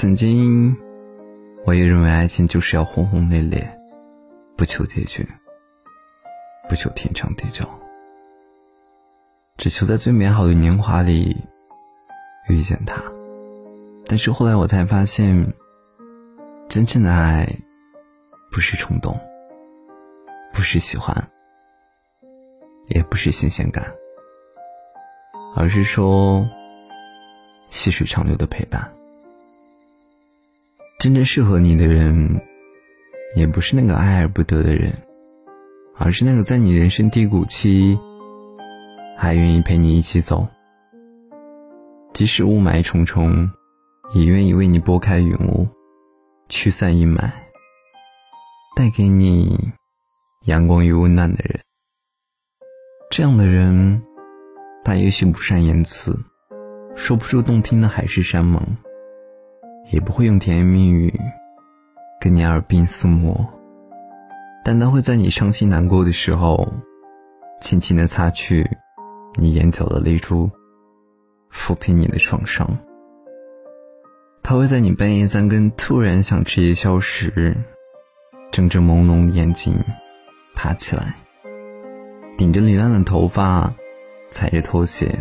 曾经，我也认为爱情就是要轰轰烈烈，不求结局，不求天长地久，只求在最美好的年华里遇见他。但是后来我才发现，真正的爱不是冲动，不是喜欢，也不是新鲜感，而是说细水长流的陪伴。真正适合你的人，也不是那个爱而不得的人，而是那个在你人生低谷期，还愿意陪你一起走，即使雾霾重重，也愿意为你拨开云雾，驱散阴霾，带给你阳光与温暖的人。这样的人，他也许不善言辞，说不出动听的海誓山盟。也不会用甜言蜜语跟你耳鬓厮磨，但他会在你伤心难过的时候，轻轻的擦去你眼角的泪珠，抚平你的创伤。他会在你半夜三更突然想吃夜宵时，睁着朦胧的眼睛爬起来，顶着凌乱的头发，踩着拖鞋，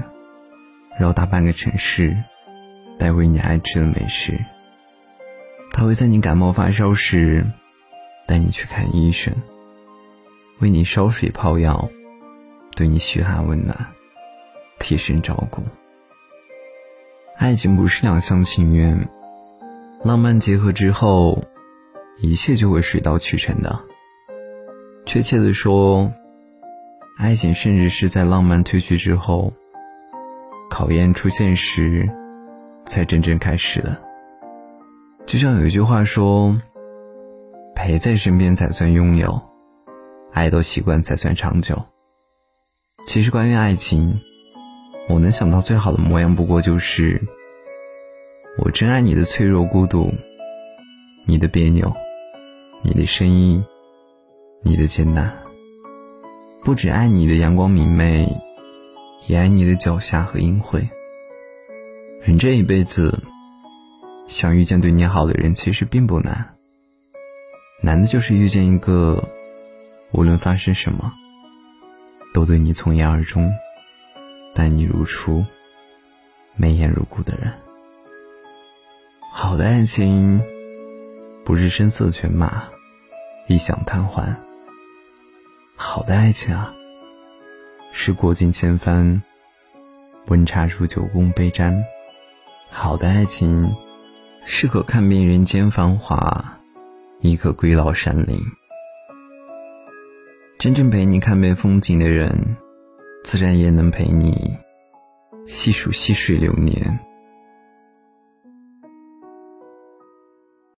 绕大半个城市，带回你爱吃的美食。他会在你感冒发烧时，带你去看医生，为你烧水泡药，对你嘘寒问暖，贴身照顾。爱情不是两厢情愿，浪漫结合之后，一切就会水到渠成的。确切的说，爱情甚至是在浪漫褪去之后，考验出现时，才真正开始的。就像有一句话说：“陪在身边才算拥有，爱到习惯才算长久。”其实关于爱情，我能想到最好的模样，不过就是我真爱你的脆弱孤独，你的别扭，你的声音，你的艰难。不只爱你的阳光明媚，也爱你的脚下和阴晦。人这一辈子。想遇见对你好的人，其实并不难。难的就是遇见一个，无论发生什么，都对你从一而终，待你如初，眉眼如故的人。好的爱情，不是声色犬马，一响贪欢。好的爱情啊，是过尽千帆，温茶煮酒共杯盏。好的爱情。适合看遍人间繁华，亦可归老山林。真正陪你看遍风景的人，自然也能陪你细数细水流年。